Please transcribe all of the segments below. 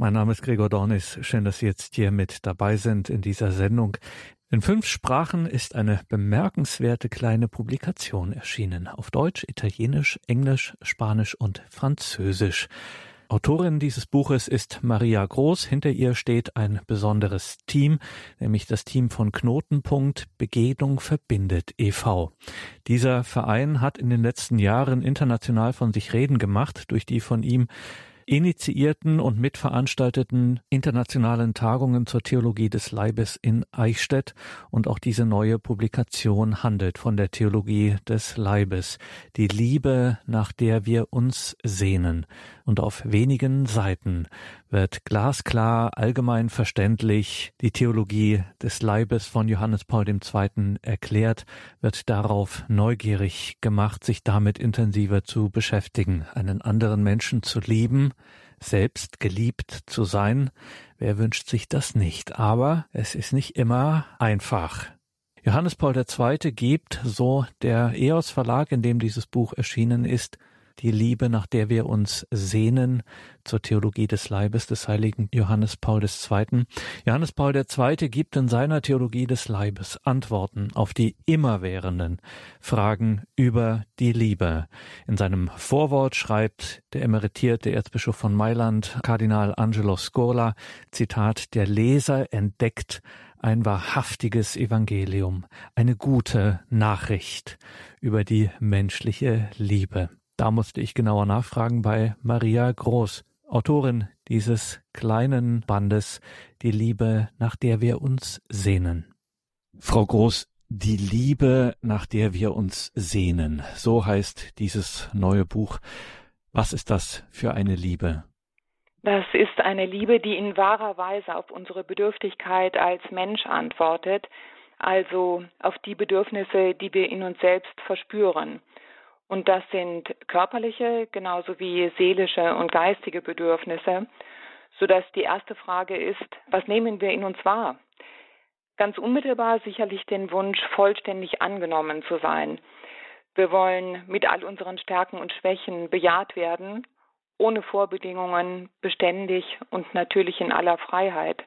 Mein Name ist Gregor Dornis. Schön, dass Sie jetzt hier mit dabei sind in dieser Sendung. In fünf Sprachen ist eine bemerkenswerte kleine Publikation erschienen. Auf Deutsch, Italienisch, Englisch, Spanisch und Französisch. Autorin dieses Buches ist Maria Groß. Hinter ihr steht ein besonderes Team, nämlich das Team von Knotenpunkt Begegnung verbindet e.V. Dieser Verein hat in den letzten Jahren international von sich reden gemacht durch die von ihm initiierten und mitveranstalteten internationalen Tagungen zur Theologie des Leibes in Eichstätt und auch diese neue Publikation handelt von der Theologie des Leibes, die Liebe, nach der wir uns sehnen. Und auf wenigen Seiten wird glasklar, allgemein verständlich die Theologie des Leibes von Johannes Paul II. erklärt, wird darauf neugierig gemacht, sich damit intensiver zu beschäftigen, einen anderen Menschen zu lieben, selbst geliebt zu sein. Wer wünscht sich das nicht? Aber es ist nicht immer einfach. Johannes Paul II. gibt, so der EOS Verlag, in dem dieses Buch erschienen ist, die Liebe, nach der wir uns sehnen, zur Theologie des Leibes des heiligen Johannes Paul II. Johannes Paul II. gibt in seiner Theologie des Leibes Antworten auf die immerwährenden Fragen über die Liebe. In seinem Vorwort schreibt der emeritierte Erzbischof von Mailand, Kardinal Angelo Scola, Zitat, der Leser entdeckt ein wahrhaftiges Evangelium, eine gute Nachricht über die menschliche Liebe. Da musste ich genauer nachfragen bei Maria Groß, Autorin dieses kleinen Bandes Die Liebe, nach der wir uns sehnen. Frau Groß, die Liebe, nach der wir uns sehnen, so heißt dieses neue Buch. Was ist das für eine Liebe? Das ist eine Liebe, die in wahrer Weise auf unsere Bedürftigkeit als Mensch antwortet, also auf die Bedürfnisse, die wir in uns selbst verspüren. Und das sind körperliche genauso wie seelische und geistige Bedürfnisse, sodass die erste Frage ist, was nehmen wir in uns wahr? Ganz unmittelbar sicherlich den Wunsch, vollständig angenommen zu sein. Wir wollen mit all unseren Stärken und Schwächen bejaht werden, ohne Vorbedingungen, beständig und natürlich in aller Freiheit.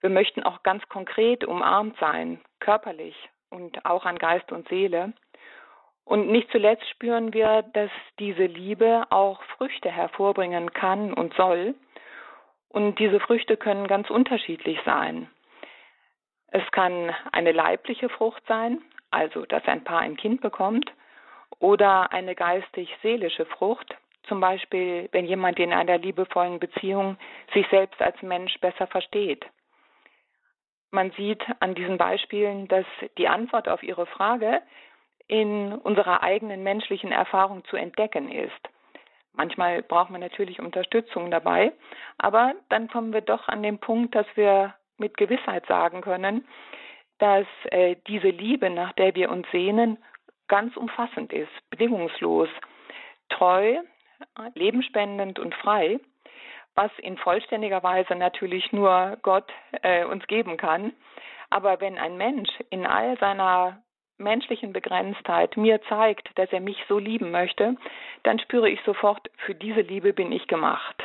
Wir möchten auch ganz konkret umarmt sein, körperlich und auch an Geist und Seele. Und nicht zuletzt spüren wir, dass diese Liebe auch Früchte hervorbringen kann und soll. Und diese Früchte können ganz unterschiedlich sein. Es kann eine leibliche Frucht sein, also dass ein Paar ein Kind bekommt, oder eine geistig-seelische Frucht, zum Beispiel wenn jemand in einer liebevollen Beziehung sich selbst als Mensch besser versteht. Man sieht an diesen Beispielen, dass die Antwort auf Ihre Frage in unserer eigenen menschlichen Erfahrung zu entdecken ist. Manchmal braucht man natürlich Unterstützung dabei, aber dann kommen wir doch an den Punkt, dass wir mit Gewissheit sagen können, dass äh, diese Liebe, nach der wir uns sehnen, ganz umfassend ist, bedingungslos, treu, lebenspendend und frei, was in vollständiger Weise natürlich nur Gott äh, uns geben kann. Aber wenn ein Mensch in all seiner menschlichen Begrenztheit mir zeigt, dass er mich so lieben möchte, dann spüre ich sofort, für diese Liebe bin ich gemacht.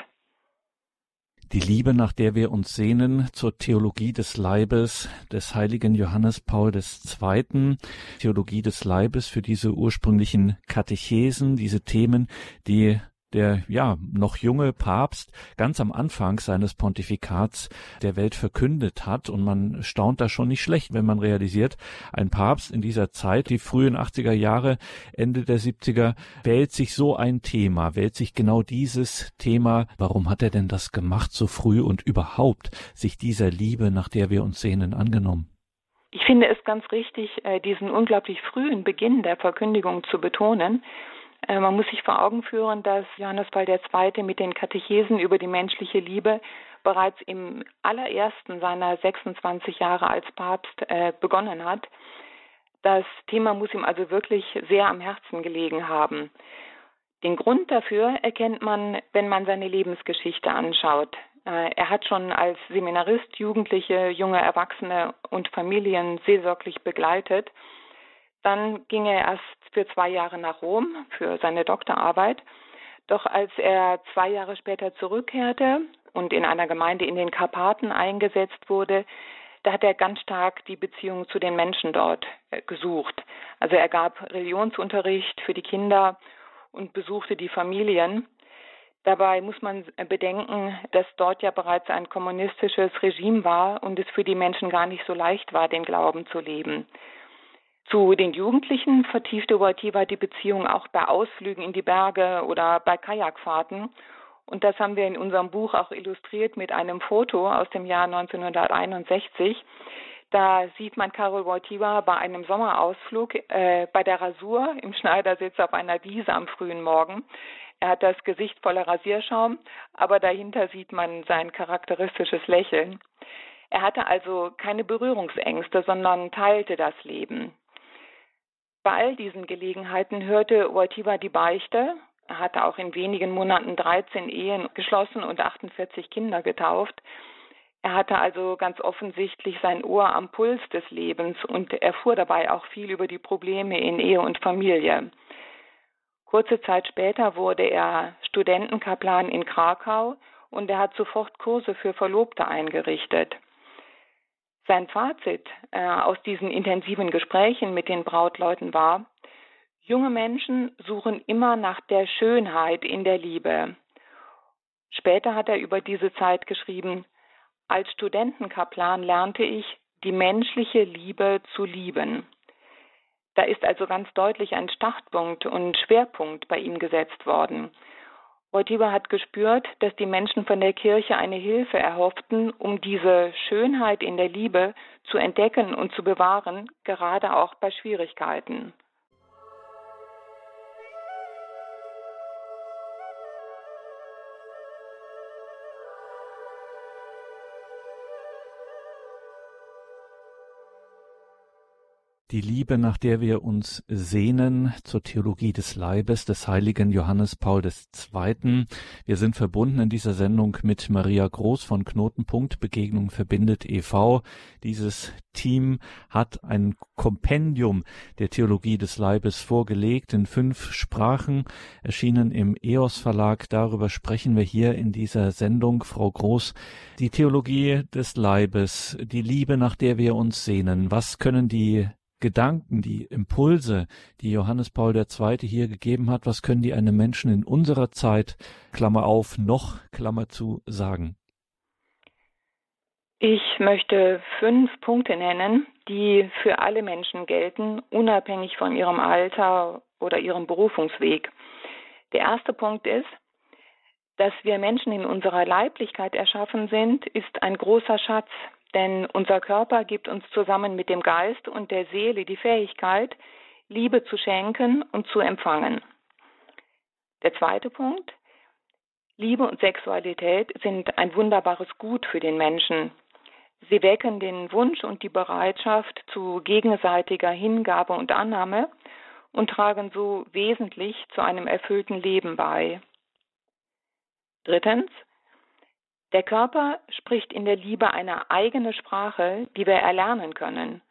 Die Liebe, nach der wir uns sehnen, zur Theologie des Leibes des heiligen Johannes Paul II. Theologie des Leibes für diese ursprünglichen Katechesen, diese Themen, die der ja noch junge Papst ganz am Anfang seines Pontifikats der Welt verkündet hat und man staunt da schon nicht schlecht, wenn man realisiert, ein Papst in dieser Zeit, die frühen 80er Jahre, Ende der 70er, wählt sich so ein Thema, wählt sich genau dieses Thema. Warum hat er denn das gemacht so früh und überhaupt sich dieser Liebe, nach der wir uns sehnen, angenommen? Ich finde es ganz richtig, äh, diesen unglaublich frühen Beginn der Verkündigung zu betonen man muss sich vor Augen führen, dass Johannes Paul II. mit den Katechesen über die menschliche Liebe bereits im allerersten seiner 26 Jahre als Papst äh, begonnen hat. Das Thema muss ihm also wirklich sehr am Herzen gelegen haben. Den Grund dafür erkennt man, wenn man seine Lebensgeschichte anschaut. Äh, er hat schon als Seminarist Jugendliche, junge Erwachsene und Familien seelsorglich begleitet dann ging er erst für zwei Jahre nach Rom für seine Doktorarbeit. Doch als er zwei Jahre später zurückkehrte, und in einer Gemeinde in den Karpaten eingesetzt wurde, da hat er ganz stark die Beziehung zu den Menschen dort äh, gesucht. Also er gab Religionsunterricht für die Kinder und besuchte die Familien. Dabei muss man bedenken, dass dort ja bereits ein kommunistisches Regime war und es für die Menschen gar nicht so leicht war, den Glauben zu leben. Zu den Jugendlichen vertiefte Wojtyła die Beziehung auch bei Ausflügen in die Berge oder bei Kajakfahrten. Und das haben wir in unserem Buch auch illustriert mit einem Foto aus dem Jahr 1961. Da sieht man Karol Wojtyła bei einem Sommerausflug äh, bei der Rasur im Schneidersitz auf einer Wiese am frühen Morgen. Er hat das Gesicht voller Rasierschaum, aber dahinter sieht man sein charakteristisches Lächeln. Er hatte also keine Berührungsängste, sondern teilte das Leben. Bei all diesen Gelegenheiten hörte Wojtyła die Beichte. Er hatte auch in wenigen Monaten 13 Ehen geschlossen und 48 Kinder getauft. Er hatte also ganz offensichtlich sein Ohr am Puls des Lebens und erfuhr dabei auch viel über die Probleme in Ehe und Familie. Kurze Zeit später wurde er Studentenkaplan in Krakau und er hat sofort Kurse für Verlobte eingerichtet. Sein Fazit äh, aus diesen intensiven Gesprächen mit den Brautleuten war, junge Menschen suchen immer nach der Schönheit in der Liebe. Später hat er über diese Zeit geschrieben, als Studentenkaplan lernte ich, die menschliche Liebe zu lieben. Da ist also ganz deutlich ein Startpunkt und Schwerpunkt bei ihm gesetzt worden. Wojtyła hat gespürt, dass die Menschen von der Kirche eine Hilfe erhofften, um diese Schönheit in der Liebe zu entdecken und zu bewahren, gerade auch bei Schwierigkeiten. Die Liebe, nach der wir uns sehnen, zur Theologie des Leibes des heiligen Johannes Paul II. Wir sind verbunden in dieser Sendung mit Maria Groß von Knotenpunkt Begegnung verbindet e.V. Dieses Team hat ein Kompendium der Theologie des Leibes vorgelegt in fünf Sprachen, erschienen im EOS Verlag. Darüber sprechen wir hier in dieser Sendung. Frau Groß, die Theologie des Leibes, die Liebe, nach der wir uns sehnen. Was können die Gedanken, die Impulse, die Johannes Paul II. hier gegeben hat, was können die einem Menschen in unserer Zeit, Klammer auf, noch, Klammer zu, sagen? Ich möchte fünf Punkte nennen, die für alle Menschen gelten, unabhängig von ihrem Alter oder ihrem Berufungsweg. Der erste Punkt ist, dass wir Menschen in unserer Leiblichkeit erschaffen sind, ist ein großer Schatz, denn unser Körper gibt uns zusammen mit dem Geist und der Seele die Fähigkeit, Liebe zu schenken und zu empfangen. Der zweite Punkt. Liebe und Sexualität sind ein wunderbares Gut für den Menschen. Sie wecken den Wunsch und die Bereitschaft zu gegenseitiger Hingabe und Annahme und tragen so wesentlich zu einem erfüllten Leben bei. Drittens, der Körper spricht in der Liebe eine eigene Sprache, die wir erlernen können.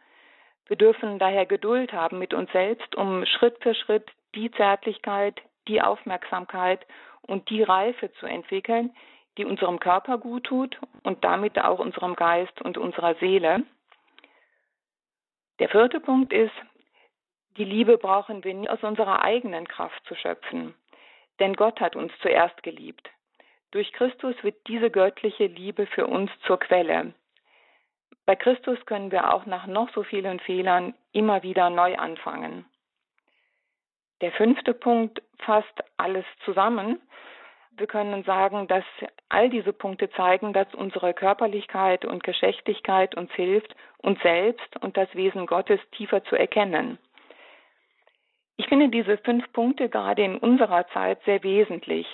Wir dürfen daher Geduld haben mit uns selbst, um Schritt für Schritt die Zärtlichkeit, die Aufmerksamkeit und die Reife zu entwickeln, die unserem Körper gut tut und damit auch unserem Geist und unserer Seele. Der vierte Punkt ist, die Liebe brauchen wir nie aus unserer eigenen Kraft zu schöpfen, denn Gott hat uns zuerst geliebt. Durch Christus wird diese göttliche Liebe für uns zur Quelle. Bei Christus können wir auch nach noch so vielen Fehlern immer wieder neu anfangen. Der fünfte Punkt fasst alles zusammen. Wir können sagen, dass all diese Punkte zeigen, dass unsere Körperlichkeit und Geschlechtlichkeit uns hilft, uns selbst und das Wesen Gottes tiefer zu erkennen. Ich finde diese fünf Punkte gerade in unserer Zeit sehr wesentlich.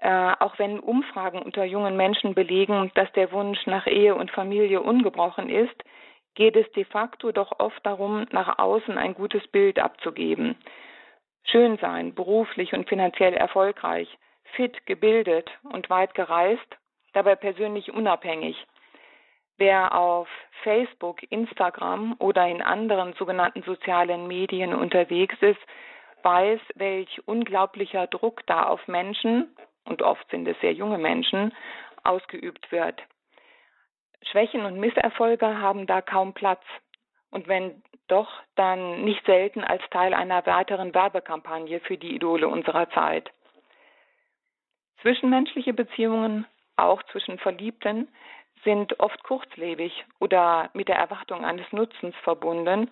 Äh, auch wenn Umfragen unter jungen Menschen belegen, dass der Wunsch nach Ehe und Familie ungebrochen ist, geht es de facto doch oft darum, nach außen ein gutes Bild abzugeben. Schön sein, beruflich und finanziell erfolgreich, fit, gebildet und weit gereist, dabei persönlich unabhängig. Wer auf Facebook, Instagram oder in anderen sogenannten sozialen Medien unterwegs ist, weiß, welch unglaublicher Druck da auf Menschen und oft sind es sehr junge Menschen, ausgeübt wird. Schwächen und Misserfolge haben da kaum Platz. Und wenn doch, dann nicht selten als Teil einer weiteren Werbekampagne für die Idole unserer Zeit. Zwischenmenschliche Beziehungen, auch zwischen Verliebten, sind oft kurzlebig oder mit der Erwartung eines Nutzens verbunden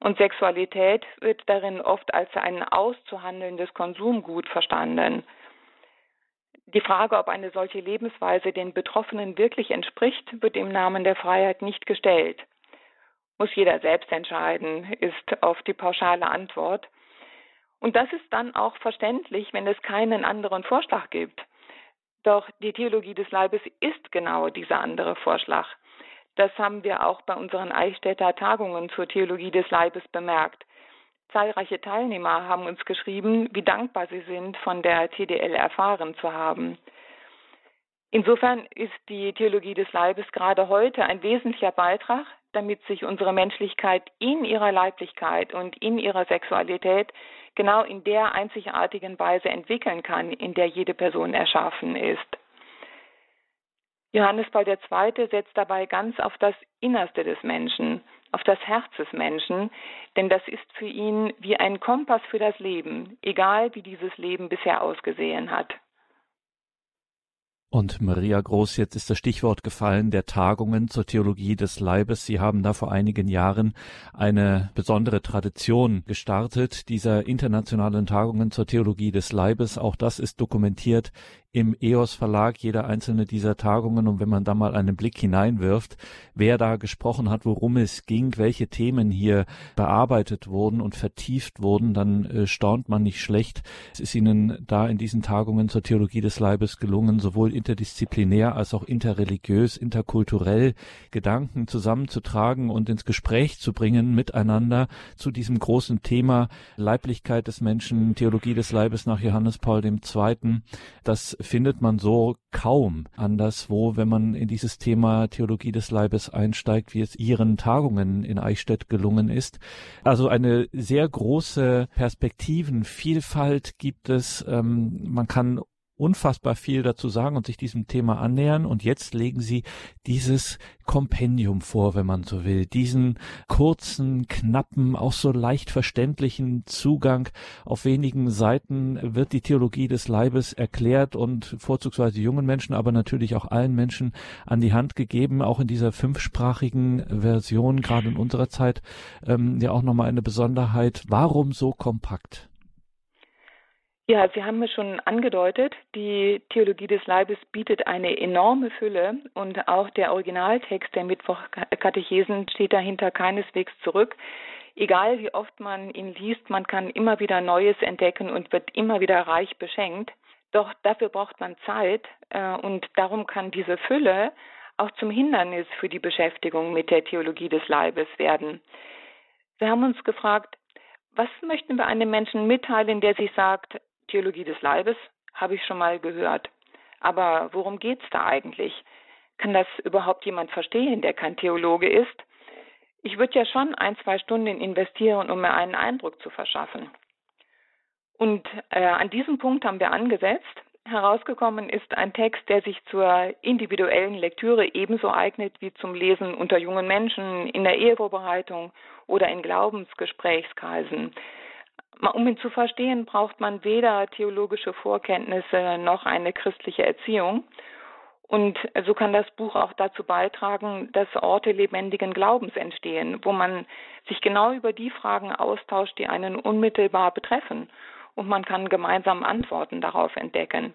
und Sexualität wird darin oft als ein auszuhandelndes Konsumgut verstanden. Die Frage, ob eine solche Lebensweise den Betroffenen wirklich entspricht, wird im Namen der Freiheit nicht gestellt. Muss jeder selbst entscheiden, ist oft die pauschale Antwort. Und das ist dann auch verständlich, wenn es keinen anderen Vorschlag gibt. Doch die Theologie des Leibes ist genau dieser andere Vorschlag. Das haben wir auch bei unseren Eichstätter Tagungen zur Theologie des Leibes bemerkt. Zahlreiche Teilnehmer haben uns geschrieben, wie dankbar sie sind, von der TDL erfahren zu haben. Insofern ist die Theologie des Leibes gerade heute ein wesentlicher Beitrag, damit sich unsere Menschlichkeit in ihrer Leiblichkeit und in ihrer Sexualität genau in der einzigartigen Weise entwickeln kann, in der jede Person erschaffen ist. Johannes Paul II. setzt dabei ganz auf das Innerste des Menschen, auf das Herz des Menschen, denn das ist für ihn wie ein Kompass für das Leben, egal wie dieses Leben bisher ausgesehen hat. Und Maria Groß, jetzt ist das Stichwort gefallen der Tagungen zur Theologie des Leibes. Sie haben da vor einigen Jahren eine besondere Tradition gestartet, dieser internationalen Tagungen zur Theologie des Leibes. Auch das ist dokumentiert im EOS Verlag jeder einzelne dieser Tagungen und wenn man da mal einen Blick hineinwirft, wer da gesprochen hat, worum es ging, welche Themen hier bearbeitet wurden und vertieft wurden, dann äh, staunt man nicht schlecht. Es ist Ihnen da in diesen Tagungen zur Theologie des Leibes gelungen, sowohl interdisziplinär als auch interreligiös, interkulturell Gedanken zusammenzutragen und ins Gespräch zu bringen miteinander zu diesem großen Thema Leiblichkeit des Menschen, Theologie des Leibes nach Johannes Paul II. Das findet man so kaum anderswo, wenn man in dieses Thema Theologie des Leibes einsteigt, wie es Ihren Tagungen in Eichstätt gelungen ist. Also eine sehr große Perspektivenvielfalt gibt es. Ähm, man kann unfassbar viel dazu sagen und sich diesem Thema annähern. Und jetzt legen Sie dieses Kompendium vor, wenn man so will, diesen kurzen, knappen, auch so leicht verständlichen Zugang. Auf wenigen Seiten wird die Theologie des Leibes erklärt und vorzugsweise jungen Menschen, aber natürlich auch allen Menschen an die Hand gegeben, auch in dieser fünfsprachigen Version, gerade in unserer Zeit, ähm, ja auch nochmal eine Besonderheit. Warum so kompakt? Ja, Sie haben es schon angedeutet, die Theologie des Leibes bietet eine enorme Fülle und auch der Originaltext der Mittwochkatechesen steht dahinter keineswegs zurück. Egal wie oft man ihn liest, man kann immer wieder Neues entdecken und wird immer wieder reich beschenkt. Doch dafür braucht man Zeit äh, und darum kann diese Fülle auch zum Hindernis für die Beschäftigung mit der Theologie des Leibes werden. Wir haben uns gefragt, was möchten wir einem Menschen mitteilen, der sich sagt, Theologie des Leibes habe ich schon mal gehört. Aber worum geht es da eigentlich? Kann das überhaupt jemand verstehen, der kein Theologe ist? Ich würde ja schon ein, zwei Stunden investieren, um mir einen Eindruck zu verschaffen. Und äh, an diesem Punkt haben wir angesetzt. Herausgekommen ist ein Text, der sich zur individuellen Lektüre ebenso eignet wie zum Lesen unter jungen Menschen, in der Ehevorbereitung oder in Glaubensgesprächskreisen. Um ihn zu verstehen, braucht man weder theologische Vorkenntnisse noch eine christliche Erziehung. Und so kann das Buch auch dazu beitragen, dass Orte lebendigen Glaubens entstehen, wo man sich genau über die Fragen austauscht, die einen unmittelbar betreffen. Und man kann gemeinsam Antworten darauf entdecken.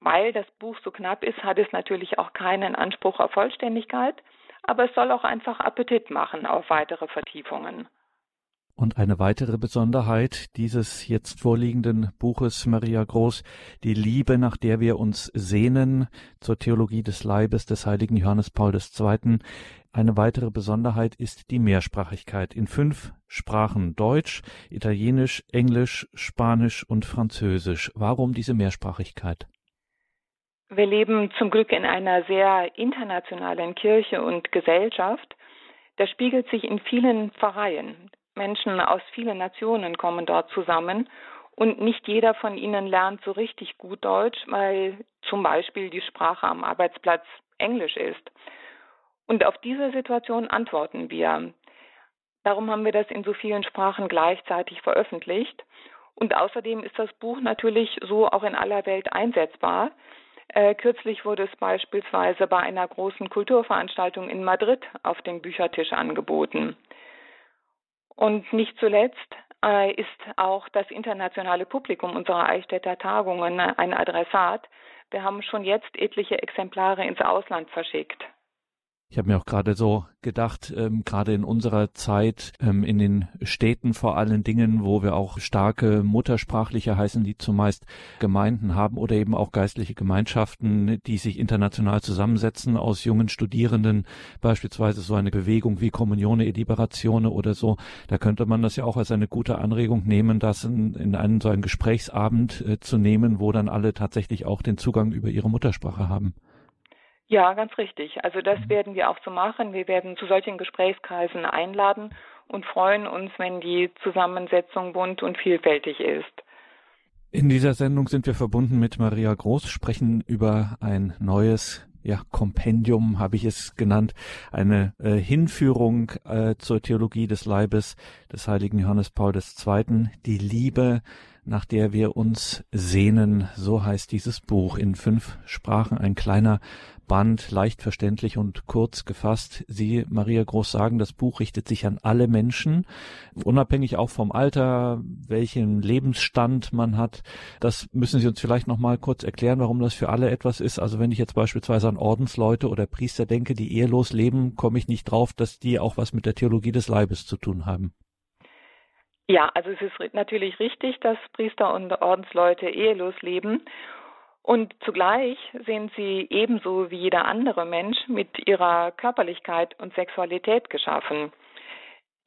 Weil das Buch so knapp ist, hat es natürlich auch keinen Anspruch auf Vollständigkeit, aber es soll auch einfach Appetit machen auf weitere Vertiefungen. Und eine weitere Besonderheit dieses jetzt vorliegenden Buches Maria Groß, die Liebe, nach der wir uns sehnen, zur Theologie des Leibes des heiligen Johannes Paul II. Eine weitere Besonderheit ist die Mehrsprachigkeit in fünf Sprachen Deutsch, Italienisch, Englisch, Spanisch und Französisch. Warum diese Mehrsprachigkeit? Wir leben zum Glück in einer sehr internationalen Kirche und Gesellschaft. Das spiegelt sich in vielen Pfarreien. Menschen aus vielen Nationen kommen dort zusammen Und nicht jeder von ihnen lernt so richtig gut Deutsch, weil zum Beispiel die Sprache am Arbeitsplatz Englisch ist. Und auf diese Situation antworten wir. Darum haben wir das in so vielen Sprachen gleichzeitig veröffentlicht. Und außerdem ist das Buch natürlich so auch in aller Welt einsetzbar. Äh, kürzlich wurde es beispielsweise bei einer großen Kulturveranstaltung in Madrid auf dem Büchertisch angeboten. Und nicht zuletzt äh, ist auch das internationale Publikum unserer Eichstätter Tagungen ein Adressat. Wir haben schon jetzt etliche Exemplare ins Ausland verschickt. Ich habe mir auch gerade so gedacht, ähm, gerade in unserer Zeit, ähm, in den Städten vor allen Dingen, wo wir auch starke muttersprachliche heißen, die zumeist Gemeinden haben oder eben auch geistliche Gemeinschaften, die sich international zusammensetzen aus jungen Studierenden, beispielsweise so eine Bewegung wie Communione e Liberazione oder so. Da könnte man das ja auch als eine gute Anregung nehmen, das in, in einen so einen Gesprächsabend äh, zu nehmen, wo dann alle tatsächlich auch den Zugang über ihre Muttersprache haben. Ja, ganz richtig. Also das mhm. werden wir auch so machen. Wir werden zu solchen Gesprächskreisen einladen und freuen uns, wenn die Zusammensetzung bunt und vielfältig ist. In dieser Sendung sind wir verbunden mit Maria Groß, sprechen über ein neues ja, Kompendium habe ich es genannt, eine äh, Hinführung äh, zur Theologie des Leibes des heiligen Johannes Paul II., die Liebe, nach der wir uns sehnen, so heißt dieses Buch in fünf Sprachen, ein kleiner Band, leicht verständlich und kurz gefasst. Sie, Maria Groß, sagen, das Buch richtet sich an alle Menschen, unabhängig auch vom Alter, welchen Lebensstand man hat. Das müssen Sie uns vielleicht noch mal kurz erklären, warum das für alle etwas ist. Also wenn ich jetzt beispielsweise an Ordensleute oder Priester denke, die ehelos leben, komme ich nicht drauf, dass die auch was mit der Theologie des Leibes zu tun haben. Ja, also es ist natürlich richtig, dass Priester und Ordensleute ehelos leben. Und zugleich sind sie ebenso wie jeder andere Mensch mit ihrer Körperlichkeit und Sexualität geschaffen.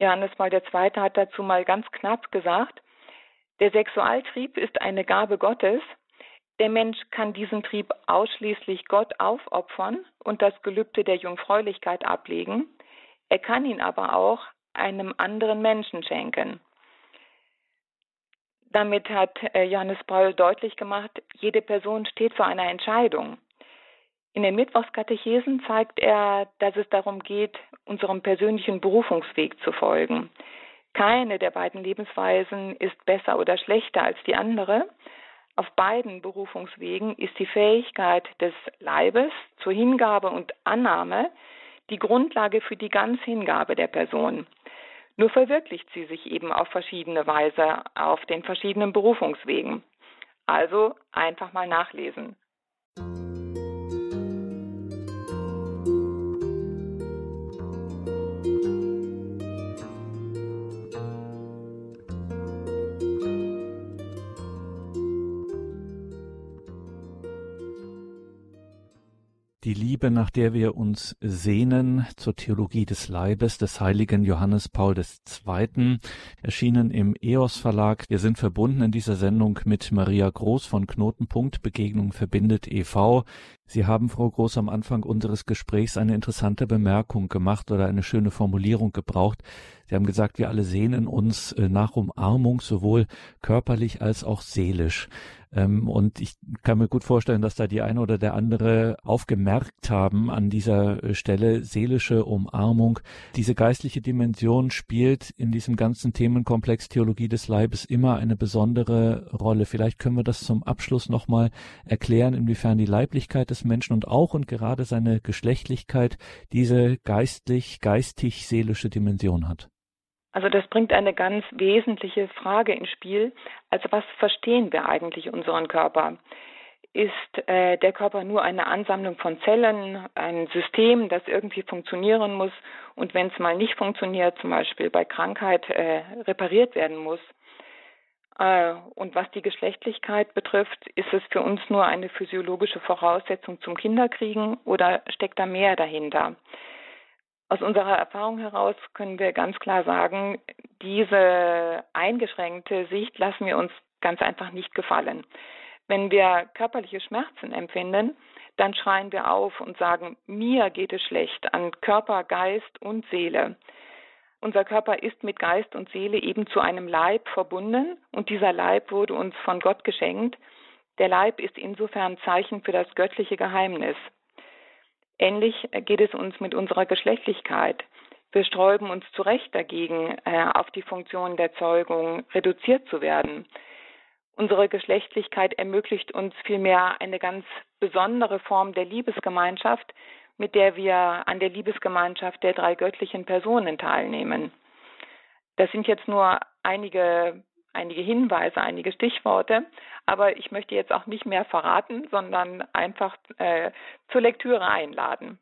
Johannes Paul II. hat dazu mal ganz knapp gesagt, der Sexualtrieb ist eine Gabe Gottes. Der Mensch kann diesen Trieb ausschließlich Gott aufopfern und das Gelübde der Jungfräulichkeit ablegen. Er kann ihn aber auch einem anderen Menschen schenken. Damit hat äh, Johannes Paul deutlich gemacht, jede Person steht vor einer Entscheidung. In den Mittwochskatechesen zeigt er, dass es darum geht, unserem persönlichen Berufungsweg zu folgen. Keine der beiden Lebensweisen ist besser oder schlechter als die andere. Auf beiden Berufungswegen ist die Fähigkeit des Leibes zur Hingabe und Annahme die Grundlage für die Ganzhingabe der Person. Nur verwirklicht sie sich eben auf verschiedene Weise auf den verschiedenen Berufungswegen. Also einfach mal nachlesen. Liebe, nach der wir uns sehnen, zur Theologie des Leibes des heiligen Johannes Paul II., erschienen im EOS Verlag. Wir sind verbunden in dieser Sendung mit Maria Groß von Knotenpunkt Begegnung verbindet e.V. Sie haben, Frau Groß, am Anfang unseres Gesprächs eine interessante Bemerkung gemacht oder eine schöne Formulierung gebraucht. Sie haben gesagt, wir alle sehnen uns äh, nach Umarmung, sowohl körperlich als auch seelisch. Ähm, und ich kann mir gut vorstellen, dass da die eine oder der andere aufgemerkt haben an dieser äh, Stelle seelische Umarmung. Diese geistliche Dimension spielt in diesem ganzen Themenkomplex Theologie des Leibes immer eine besondere Rolle. Vielleicht können wir das zum Abschluss nochmal erklären, inwiefern die Leiblichkeit des Menschen und auch und gerade seine Geschlechtlichkeit diese geistlich, geistig-seelische Dimension hat. Also das bringt eine ganz wesentliche Frage ins Spiel. Also was verstehen wir eigentlich unseren Körper? Ist äh, der Körper nur eine Ansammlung von Zellen, ein System, das irgendwie funktionieren muss und wenn es mal nicht funktioniert, zum Beispiel bei Krankheit, äh, repariert werden muss? Äh, und was die Geschlechtlichkeit betrifft, ist es für uns nur eine physiologische Voraussetzung zum Kinderkriegen oder steckt da mehr dahinter? Aus unserer Erfahrung heraus können wir ganz klar sagen, diese eingeschränkte Sicht lassen wir uns ganz einfach nicht gefallen. Wenn wir körperliche Schmerzen empfinden, dann schreien wir auf und sagen, mir geht es schlecht an Körper, Geist und Seele. unser Körper ist mit Geist und Seele eben zu einem Leib verbunden und dieser Leib wurde uns von Gott geschenkt. Der Leib ist insofern Zeichen für das göttliche Geheimnis. Ähnlich geht es uns mit unserer Geschlechtlichkeit. Wir sträuben uns zu Recht dagegen, äh, auf die Funktion der Zeugung reduziert zu werden. Unsere Geschlechtlichkeit ermöglicht uns vielmehr eine ganz besondere Form der Liebesgemeinschaft, mit der wir an der Liebesgemeinschaft der drei göttlichen Personen teilnehmen. Das sind jetzt nur einige, einige Hinweise, einige Stichworte, aber ich möchte jetzt auch nicht mehr verraten, sondern einfach äh, zur Lektüre einladen.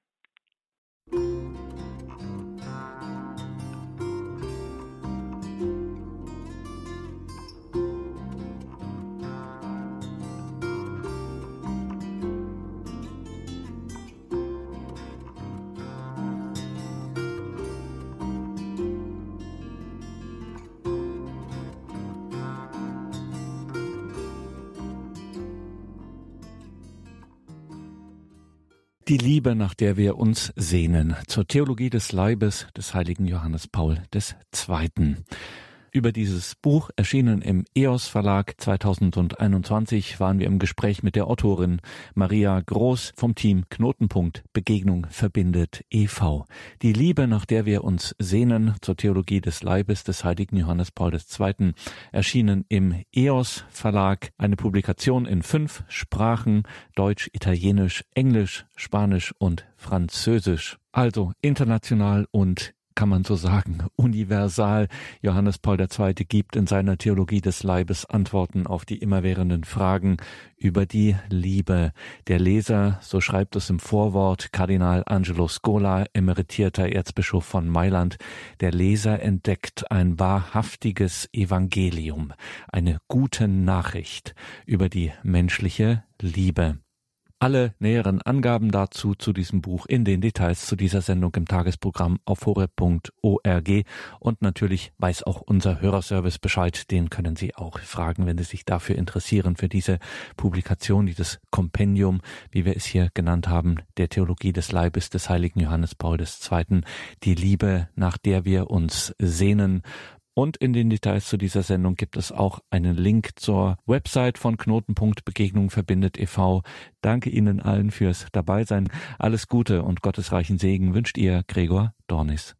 Die Liebe, nach der wir uns sehnen, zur Theologie des Leibes des heiligen Johannes Paul II. Über dieses Buch, erschienen im EOS Verlag 2021, waren wir im Gespräch mit der Autorin Maria Groß vom Team Knotenpunkt Begegnung verbindet e.V. Die Liebe, nach der wir uns sehnen, zur Theologie des Leibes des heiligen Johannes Paul II. erschienen im EOS Verlag. Eine Publikation in fünf Sprachen, Deutsch, Italienisch, Englisch, Spanisch und Französisch. Also international und kann man so sagen, universal. Johannes Paul II. gibt in seiner Theologie des Leibes Antworten auf die immerwährenden Fragen über die Liebe. Der Leser, so schreibt es im Vorwort Kardinal Angelo Scola, emeritierter Erzbischof von Mailand, der Leser entdeckt ein wahrhaftiges Evangelium, eine gute Nachricht über die menschliche Liebe. Alle näheren Angaben dazu zu diesem Buch in den Details zu dieser Sendung im Tagesprogramm auf horeb.org und natürlich weiß auch unser Hörerservice Bescheid, den können Sie auch fragen, wenn Sie sich dafür interessieren für diese Publikation, dieses Kompendium, wie wir es hier genannt haben, der Theologie des Leibes des heiligen Johannes Paul II, die Liebe, nach der wir uns sehnen und in den Details zu dieser Sendung gibt es auch einen Link zur Website von Knotenpunkt Begegnung verbindet e.V. Danke Ihnen allen fürs Dabeisein. Alles Gute und gottesreichen Segen wünscht Ihr Gregor Dornis.